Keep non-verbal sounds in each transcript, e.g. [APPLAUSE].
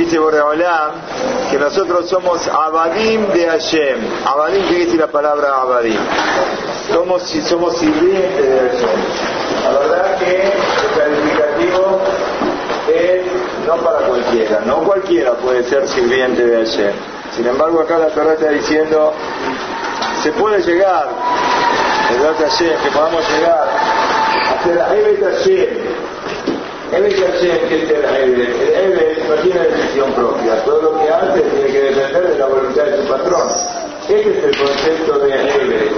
dice Boreolam que nosotros somos Abadim de Hashem. Abadim, ¿qué dice la palabra Abadim? Somos, somos sirvientes de Hashem. La verdad que el calificativo es no para cualquiera, no cualquiera puede ser sirviente de Hashem. Sin embargo, acá la Torah está diciendo, se puede llegar, el Hashem, que podamos llegar a ser Hashem, Hashem, que es el Evet. El no tiene decisión propia. Todo lo que hace tiene que depender de la voluntad de su patrón. Este es el concepto de Evet.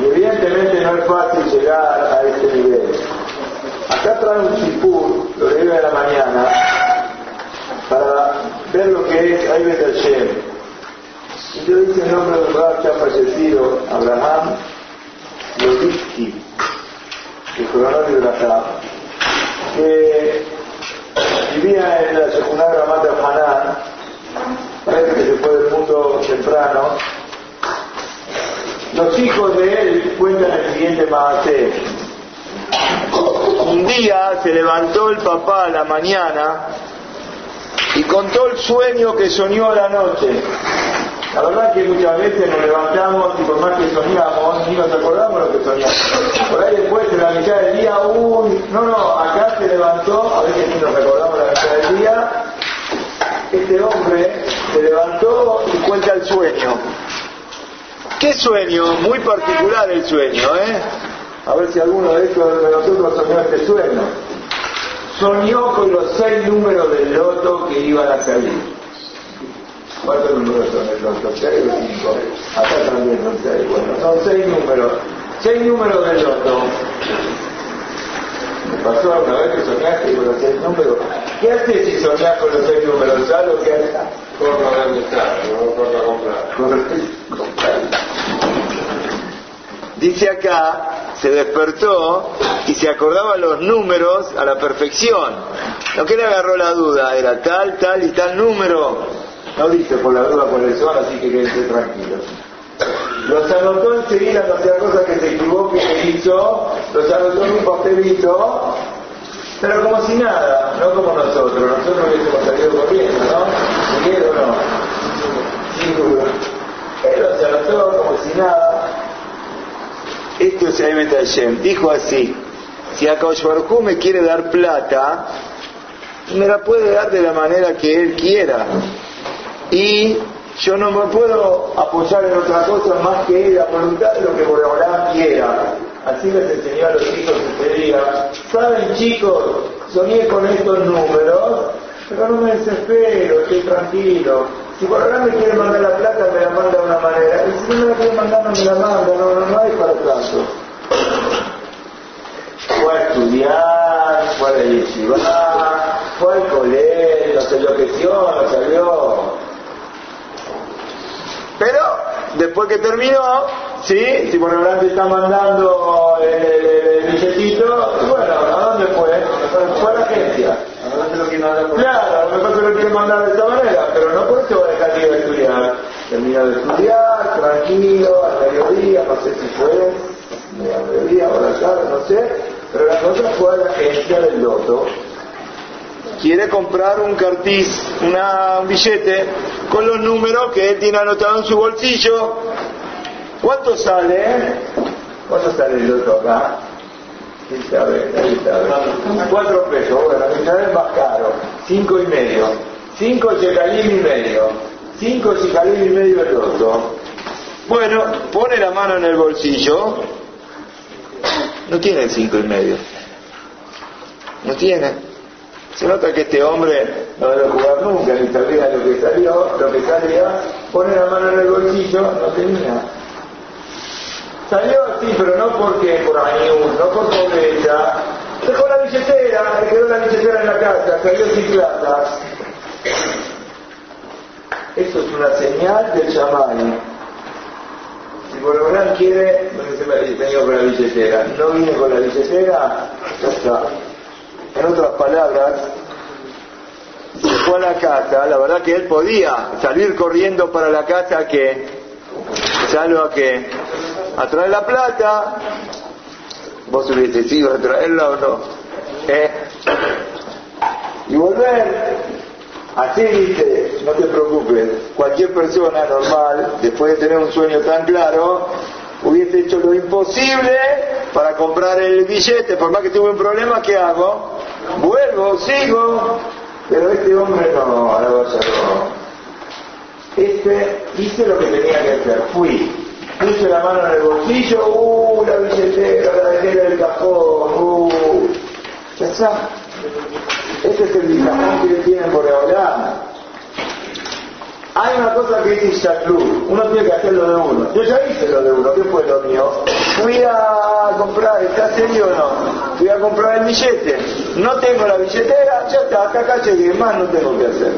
Y evidentemente no es fácil llegar a este nivel. Acá trae un chipur, lo de de la mañana, para ver lo que es Evet Hashem. Y yo dice el nombre de un rab ha fallecido, Abraham Loditsky, el coronel de Brajá, que vivía en la secundaria Mata Hanan, parece que se fue del mundo temprano. Los hijos de él cuentan el siguiente maase. Un día se levantó el papá a la mañana y contó el sueño que soñó a la noche. La verdad que muchas veces nos levantamos y por más que soñamos, ni nos acordamos lo que soñamos. Por ahí después, en la mitad del día, uy, no, no, acá se levantó, a veces ni nos recordamos la mitad del día, este hombre se levantó y cuenta el sueño. ¿Qué sueño? Muy particular el sueño, ¿eh? A ver si alguno de, estos, de nosotros soñó este sueño. Soñó con los seis números del loto que iban a salir. ¿Cuántos números son el loto? ¿Seis o cinco? Acá también son seis. Bueno, son seis números. Seis números del loto. Me pasó una vez que soñaste con los seis números. ¿Qué haces si soñás con los seis números? ¿Sabes lo que haces? Corro a gastar, no corro a comprar. Dice acá, se despertó y se acordaba los números a la perfección. No que le agarró la duda, era tal, tal y tal número. No dice por la duda cuáles son, así que quédense tranquilos. Los anotó enseguida, sea cosa que se equivoque, que hizo, los anotó en un papelito, pero como si nada, no como nosotros. Nosotros hubiésemos salido corriendo, ¿no? ¿Miguel o no? Sin duda. Él los anotó como si nada. Esto es el Hashem. Dijo así, si Akaosh Baruj me quiere dar plata, me la puede dar de la manera que él quiera y yo no me puedo apoyar en otra cosa más que la voluntad de lo que Boreolán quiera. Así les enseñó a los hijos este día. ¿Saben chicos? Soñé con estos números, pero no me desespero, estoy tranquilo. Si Boreolán me quiere mandar la plata, me la manda de una manera. Y si no me la quiere mandar, no me la manda. No, no, no hay para tanto. Fue a estudiar, fue a la yeshiva, fue al colegio, se enloqueció, no salió pero después que terminó, ¿sí? Si por ejemplo está mandando el, billetito, bueno, ¿a dónde fue? Fue a la agencia. Claro, a lo mejor se lo quiere mandar de esta manera, pero no por eso va a dejar de estudiar. Terminó de estudiar, tranquilo, al mediodía, no sé si fue, mediodía o la tarde, no sé, pero la cosa fue a la agencia del loto quiere comprar un cartiz, una, un billete con los números que él tiene anotado en su bolsillo. ¿Cuánto sale? ¿Cuánto sale el otro acá? ¿Quién sabe? Cuatro pesos, bueno, cada vez más caro. Cinco y medio. Cinco shecalim y medio. Cinco shecalim y medio el otro. Bueno, pone la mano en el bolsillo. No tiene cinco y medio. No tiene. Se nota que este hombre no debe jugar nunca, ni sabía lo que salió, lo que salía, pone la mano en el bolsillo, no tenía. Salió así, pero no porque por años, no por pobreza. Dejó la billetera, le quedó la billetera en la casa, salió sin plata. Eso es una señal del chamán. Si Borobrán quiere, vengo con la billetera. No viene con la billetera, ya está. En otras palabras, se fue a la casa, la verdad que él podía salir corriendo para la casa que, salvo a que, a traer la plata, vos hubiese ido a traerla o no, ¿Eh? y volver. Así dice, no te preocupes, cualquier persona normal, después de tener un sueño tan claro, hubiese hecho lo imposible para comprar el billete, por más que tuve un problema, ¿qué hago? Vuelvo, sigo, pero este hombre no, algo Este hice lo que tenía que hacer, fui, puse la mano en el bolsillo, uh, la billetera, la billetera del cajón, uh, ya está. Este es el bisamón que tienen por ahora. Hay una cosa que dice Jacques uno tiene que hacer lo de uno. Yo ya hice lo de uno, ¿qué fue lo mío? Fui a comprar, ¿está serio o no? Fui a comprar el billete. No tengo la billetera, ya está, acá acá llegué, más no tengo que hacer.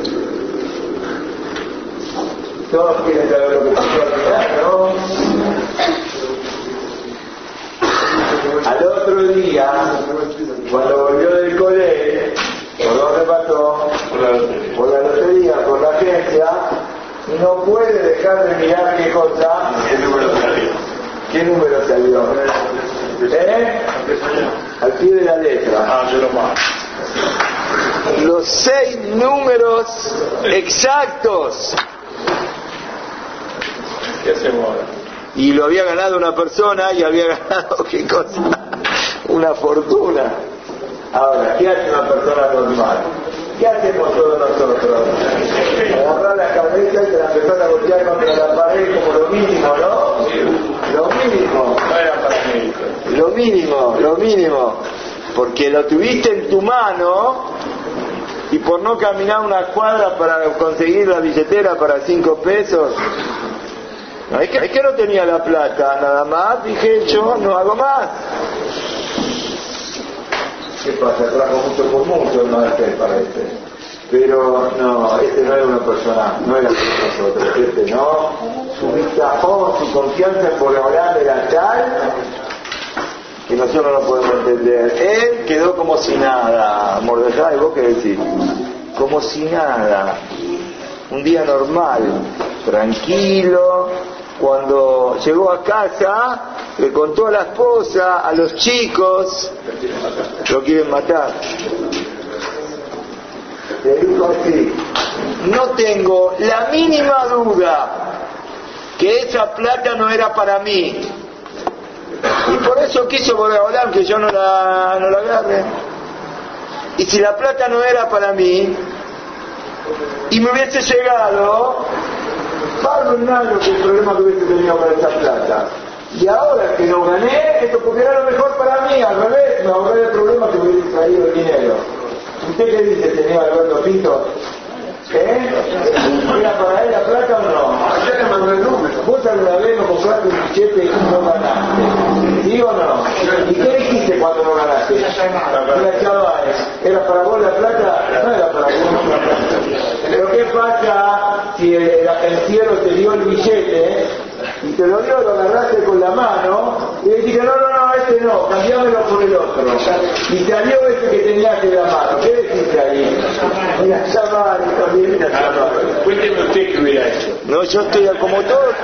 Todos quieren saber lo que pasó al ¿no? Al otro día, cuando volvió del colegio, ¿por dónde pasó? Por la lotería, por la agencia, no puede dejar de mirar qué cosa. ¿Qué número salió? ¿Eh? Al pie de la letra. Ah. Los seis números exactos. ¿Qué hacemos ahora? Y lo había ganado una persona y había [LAUGHS] ganado, ¿qué cosa? Una fortuna. Ahora, ¿qué hace una persona normal? ¿Qué hacemos todos nosotros? Agarrar la cabeza y la empezar a golpear contra la pared como lo mínimo, ¿no? Lo mínimo. No era para mí. Lo mínimo, lo mínimo. Porque lo tuviste en tu mano y por no caminar una cuadra para conseguir la billetera para cinco pesos. Es, que, no tenía la plata, nada más dije yo no hago más. ¿Qué pasa? Trajo mucho por mucho el este. Pero no, este no era una persona, no era como nosotros, este no. Su vistajón, su confianza en Boreolán era tal que nosotros no lo podemos entender. Él quedó como si nada, Mordecai, ¿vos qué decís? Como si nada. Un día normal, tranquilo. Cuando llegó a casa, le contó a la esposa, a los chicos, lo quieren matar. Le dijo así, no tengo la mínima duda que esa plata no era para mí. Por eso quiso Boreolán que yo no la, no la agarre. Y si la plata no era para mí, y me hubiese llegado, Pablo Nalo que el problema que hubiese tenido con esa plata. Y ahora que no gané, esto porque era lo mejor para mí, al revés, me ahorré el problema que me hubiese traído el dinero. ¿Usted qué dice, señor Alberto Pinto? ¿Eh? ¿Era para él la plata o no? Ayer le mandó el número. ¿Vos alguna vez no compraste un billete y no ganaste? ¿Sí o no? ¿Y qué dijiste cuando no ganaste? Mira, chavales, ¿era para vos la plata? No era para vos la plata. Pero ¿qué pasa si el, el cielo te dio el billete y te lo dio, lo agarraste con la mano y le dijiste, no, no, no, este no, cambiámelo por el otro. Y salió ese que tenías en la mano. ¿Qué deciste ahí? Mira, llamar, también, mira, llamar. Cuénteme usted qué hubiera hecho. No, yo estoy como todos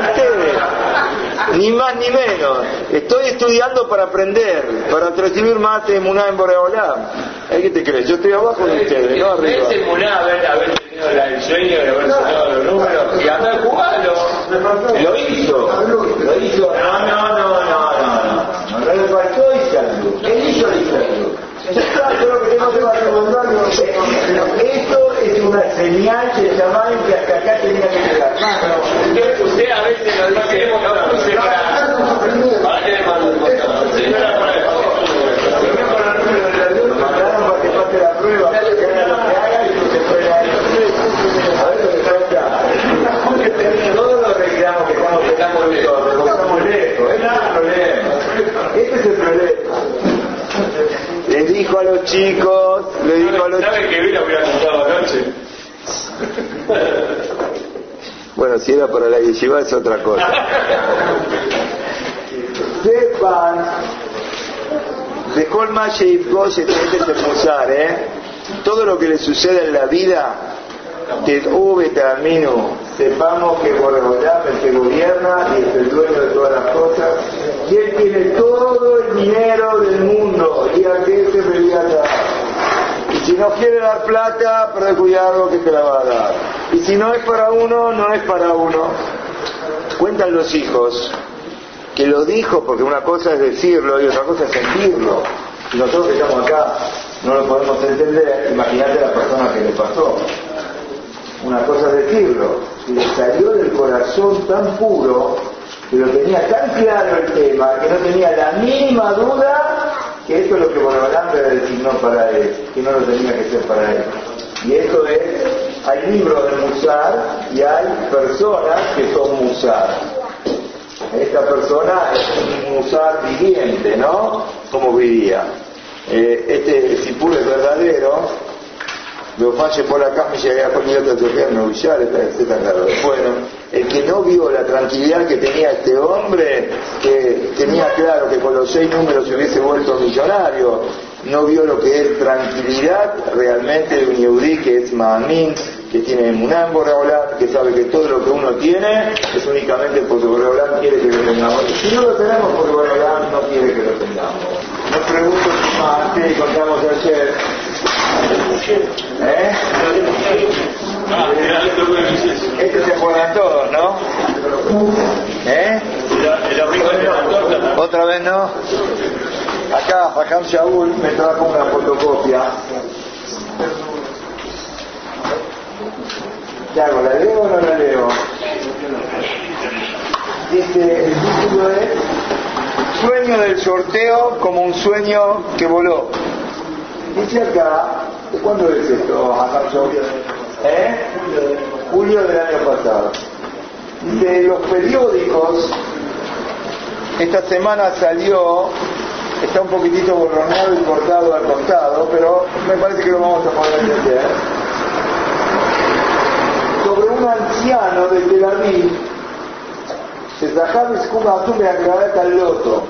ni más ni menos. Estoy estudiando para aprender, para recibir más de Muná en Boreolá. ¿Qué te crees? Yo estoy abajo de ustedes, no arriba. Ese Muná haber, tenido el sueño de haber sacado los números y andar jugando. Lo hizo, lo hizo. No, no, no, no, no, no. No le faltó Isandú. Él hizo Isandú. Que tengo que recomendar Esto es una señal que llamaban que hasta acá tenía que llegar. Usted, usted a veces lo dice, no, usted para... Le mando el. Señora, para el Lo mandaron para que pase la prueba. Este es el problema. Le dijo a los chicos, le dijo a los ¿Sabe que vi lo hubiera contado anoche? Si era para la yeshiva es otra cosa. [LAUGHS] Sepan, de Colma Sheifgosh, este es musar, ¿eh? Todo lo que le sucede en la vida, te hube camino, sepamos que Boreolam es el que gobierna y es el dueño de todas las cosas, y él tiene todo el dinero del mundo, y a que se me Y Si no quiere dar plata, pero cuidado que te la va a dar. Y si no es para uno, no es para uno. Cuentan los hijos que lo dijo porque una cosa es decirlo y otra cosa es sentirlo. Y nosotros que estamos acá no lo podemos entender, imagínate la persona que le pasó. Una cosa es decirlo, y le salió del corazón tan puro, que lo tenía tan claro el tema, que no tenía la mínima duda que esto es lo que Bonabalán le designó para él, que no lo tenía que ser para él. Y esto es, hay libros de Musar y hay personas que son Musar. Esta persona es un Musar viviente, ¿no? Como vivía. Eh, este Sipur es verdadero, lo falle por acá me llegué a comer otra no etc. Bueno, el que no vio la tranquilidad que tenía este hombre, que tenía claro que con los seis números se hubiese vuelto millonario, no vio lo que es tranquilidad realmente de un yudí que es Mahamín, que tiene Boreolán, que sabe que todo lo que uno tiene es únicamente porque Boreolán quiere que lo tengamos. Si no lo tenemos porque Boreolán no quiere que lo tengamos. No pregunto más, que contamos ayer. ¿Eh? Este se acuerdan todos, ¿no? ¿Eh? ¿Otra vez no? Acá, Hakam Shaul me trajo una fotocopia. ¿Qué hago? ¿La leo o no la leo? Dice, el título es Sueño del sorteo como un sueño que voló. Dice acá, ¿de cuándo es esto, Hakam Shaul? ¿Eh? Julio del año pasado. De los periódicos, esta semana salió está un poquitito borroneado y cortado al costado, pero me parece que lo vamos a poder entender. Sobre un anciano de Tel Aviv, al loto,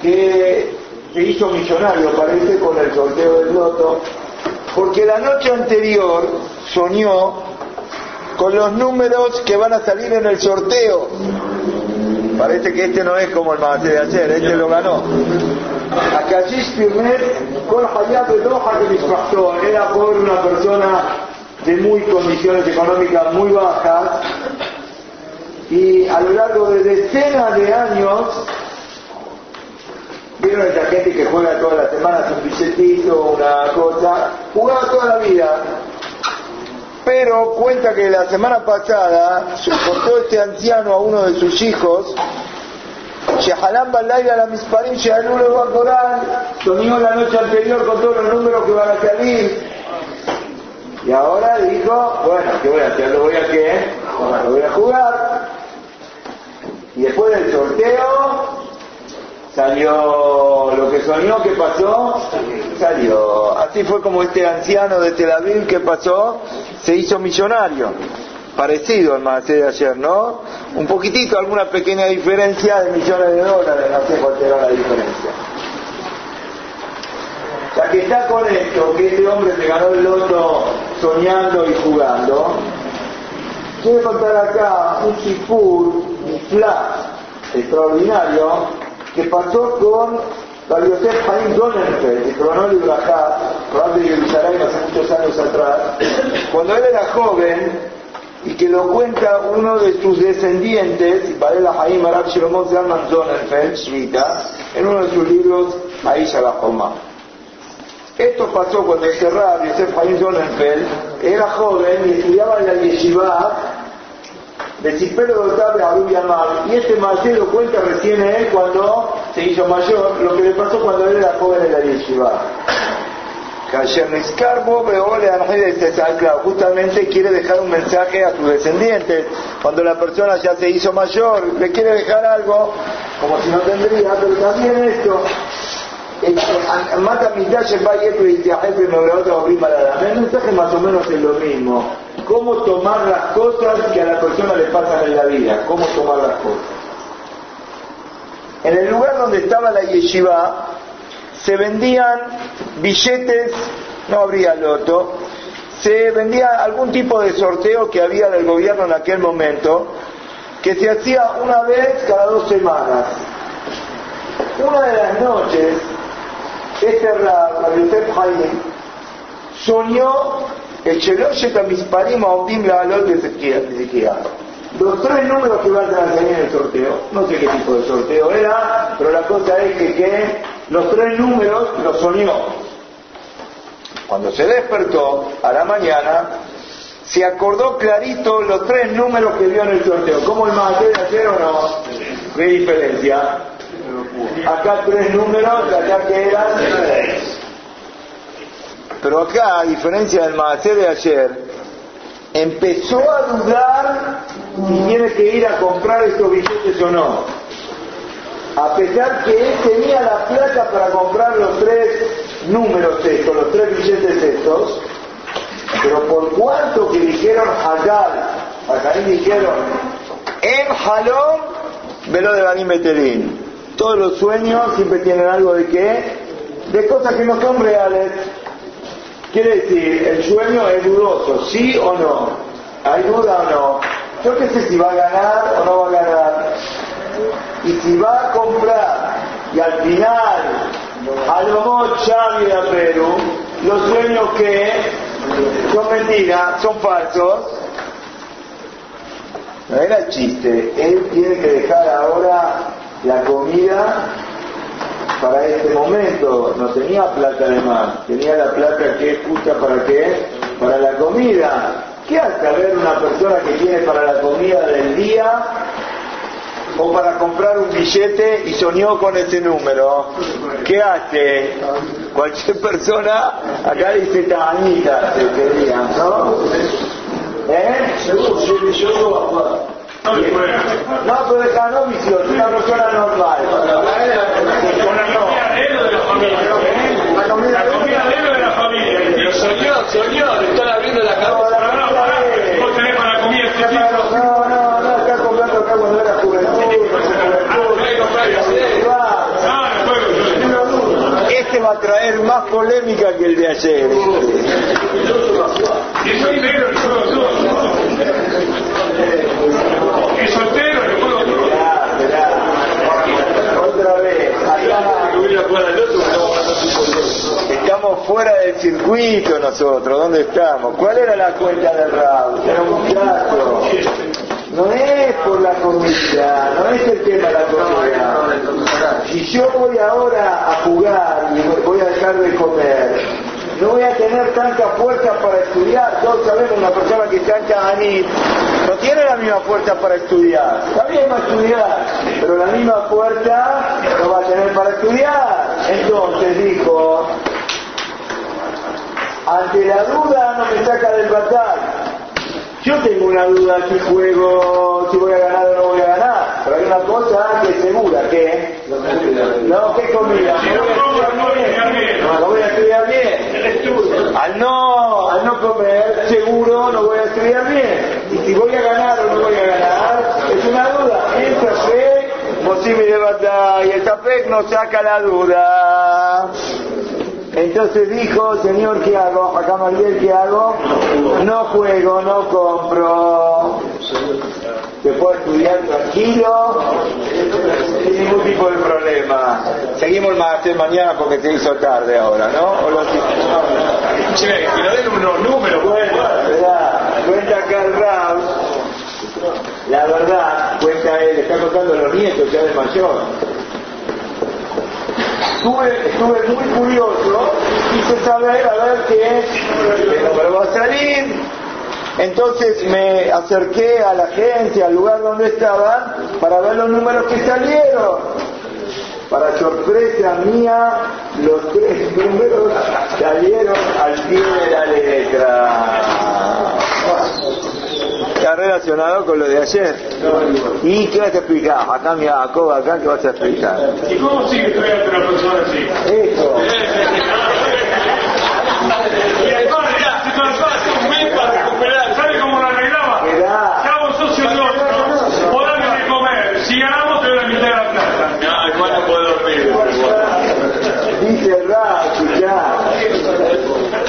que se hizo millonario, parece, con el sorteo del loto, porque la noche anterior soñó con los números que van a salir en el sorteo. Parece que este no es como el más de ayer, este lo ganó. Akashish Pirmet, con Hayat de Doha que era por una persona de muy condiciones económicas muy bajas. Y a lo largo de decenas de años vieron esa gente que juega todas las semanas un billetito, una cosa, jugaba toda la vida. Pero cuenta que la semana pasada soportó este anciano a uno de sus hijos Shehalam Balaila la Misparim, Shehalú lo va a Corán, soñó la noche anterior con todos los números que van a salir. Y ahora dijo, bueno, ¿qué voy a hacer? ¿Lo voy a qué? Lo voy a jugar. Y después del sorteo salió lo que soñó, ¿qué pasó? Salió. Así fue como este anciano de Tel Aviv que pasó, se hizo millonario parecido al más de ayer, ¿no? Un poquitito, alguna pequeña diferencia de millones de dólares, no sé cuál será la diferencia. Ya que está con esto, que este hombre se ganó el loto soñando y jugando, quiero contar acá un sipur, un flash extraordinario, que pasó con la Yosef Haim Donenfeld, el cronólogo de la de Jerusalén hace muchos años atrás, cuando él era joven, y que lo cuenta uno de sus descendientes, Varela Haim Arab Shlomo Zalman Zonenfeld, en uno de sus libros, Aisha la Esto pasó cuando este rab, Yosef Zonenfeld, era joven y estudiaba en la yeshiva de Cipero Dotable Abu Yamar. Y este lo cuenta recién él cuando se hizo mayor, lo que le pasó cuando él era joven en la yeshiva justamente quiere dejar un mensaje a sus descendientes. Cuando la persona ya se hizo mayor, le quiere dejar algo, como si no tendría, pero también esto. El mensaje más o menos es lo mismo. Cómo tomar las cosas que a la persona le pasan en la vida. Cómo tomar las cosas. En el lugar donde estaba la yeshiva, se vendían billetes, no habría loto, se vendía algún tipo de sorteo que había del gobierno en aquel momento, que se hacía una vez cada dos semanas. Una de las noches, este Rab, Yosef soñó el Sheloshet Amisparim Aodim la de. Los tres números que van a salir en el sorteo, no sé qué tipo de sorteo era, pero la cosa es que, que los tres números los soñó. Cuando se despertó a la mañana, se acordó clarito los tres números que vio en el sorteo. ¿Cómo el de ayer o no? ¿Qué diferencia? Acá tres números, acá que eran Pero acá, a diferencia del Mahaté de ayer, empezó a dudar si tiene que ir a comprar estos billetes o no. A pesar que él tenía la plata para comprar los tres números estos, los tres billetes estos, pero por cuanto que dijeron Hagal, acá dijeron En Halom, velo de Banim Betelín. Todos los sueños siempre tienen algo de qué? De cosas que no son reales. Quiere decir, el sueño es dudoso, ¿sí o no? ¿Hay duda o no? Yo qué sé si va a ganar o no va a ganar. Y si va a comprar y al final, a lo Xavi a Perú, los sueños que son mentiras, son falsos, era chiste. Él tiene que dejar ahora la comida para este momento. No tenía plata de más, tenía la plata que es justa para qué? Para la comida. ¿Qué hace ver una persona que tiene para la comida del día o para comprar un billete y soñó con ese número? ¿Qué hace? Cualquier persona, acá dice tañita, se quería, ¿no? ¿Eh? No, pero deja no vicioso, una persona normal. La comida de la familia. Soñó, soñó, le están abriendo la cabeza. Vos tenés para la comida No, no, no, está comprando acá cuando era juventud. Va a traer más polémica que el de ayer. Y soltero, y Y soltero, puedo Otra vez. Estamos fuera del circuito nosotros. ¿Dónde estamos? ¿Cuál era la cuenta del Raúl? Era un plato. No es por la comida, no es el tema de la comida. Si yo voy ahora a jugar y voy a dejar de comer, no voy a tener tanta fuerza para estudiar. Todos sabemos una persona que está en no tiene la misma fuerza para estudiar. Está bien va a estudiar, pero la misma fuerza no va a tener para estudiar. Entonces dijo, ante la duda no me saca del batalla. Yo tengo una duda si juego, si voy a ganar o no voy a ganar, pero hay una cosa que es segura, que no, ¿qué comida? No voy a estudiar bien. Al no, al no comer, seguro no voy a estudiar bien. Y si voy a ganar o no voy a ganar, es una duda. Esa fe, posible de batalla, y el tapec no saca la duda. Entonces dijo, Señor, ¿qué hago? Acá Mariel, ¿qué hago? No juego, no compro. Se puede estudiar tranquilo, sin ningún tipo de problema. Seguimos más mañana porque te hizo tarde ahora, ¿no? O lo che, que den unos números, Cuenta acá el la verdad, cuenta él, está contando los nietos ya de mayor estuve, estuve muy curioso quise saber a ver qué, qué va a salir. Entonces me acerqué a la agencia, al lugar donde estaban, para ver los números que salieron. Para sorpresa mía, los tres números salieron al pie de la letra está relacionado con lo de ayer. ¿Y qué vas a explicar? Acá mi Jacob, acá qué vas a explicar. ¿Y cómo sigue estudiando una persona así? Eso. Y además, mirá, si tú hace un mes para recuperar, ¿sabe cómo lo arreglaba? Seamos socios nuestros, podamos de comer, si ganamos te doy la mitad de la plata. No, igual no puedo dormir. Dice Rashi, ya,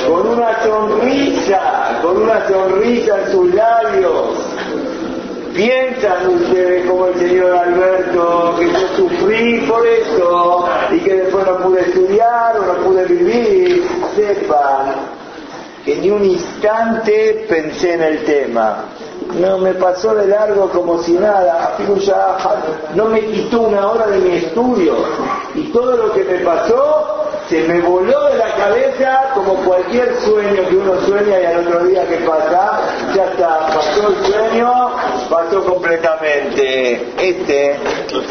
con una sonrisa, con una sonrisa en sus labios. Piensan ustedes como el señor Alberto que yo sufrí por eso y que después no pude estudiar o no pude vivir. Sepan que ni un instante pensé en el tema. No me pasó de largo como si nada, no me quitó una hora de mi estudio y todo lo que me pasó se me voló de la cabeza como cualquier sueño que uno sueña y al otro día que pasa, ya está, pasó el sueño, pasó completamente. Este,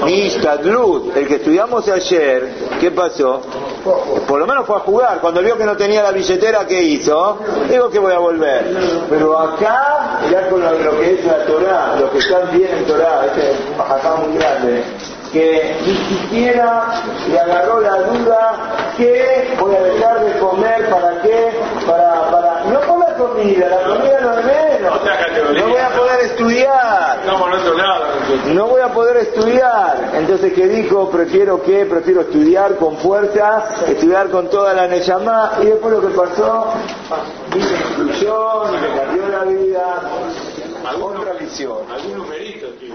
Nishtadlut, el que estudiamos ayer, ¿qué pasó? Por lo menos fue a jugar. Cuando vio que no tenía la billetera, ¿qué hizo? Digo que voy a volver. Pero acá, ya con lo, que es la Torah, lo que están bien en Torah, este acá muy grande, que ni siquiera le agarró la duda que voy a dejar de comer, ¿para qué? Para, para, no por la comida, la comida no es menos. No voy a poder estudiar. No voy a poder estudiar. Entonces, ¿qué dijo? Prefiero que, prefiero estudiar con fuerza, estudiar con toda la Neyamá. Y después lo que pasó, me incluyó, ni me cambió la vida. Alguna visión. Algunos méritos, tío,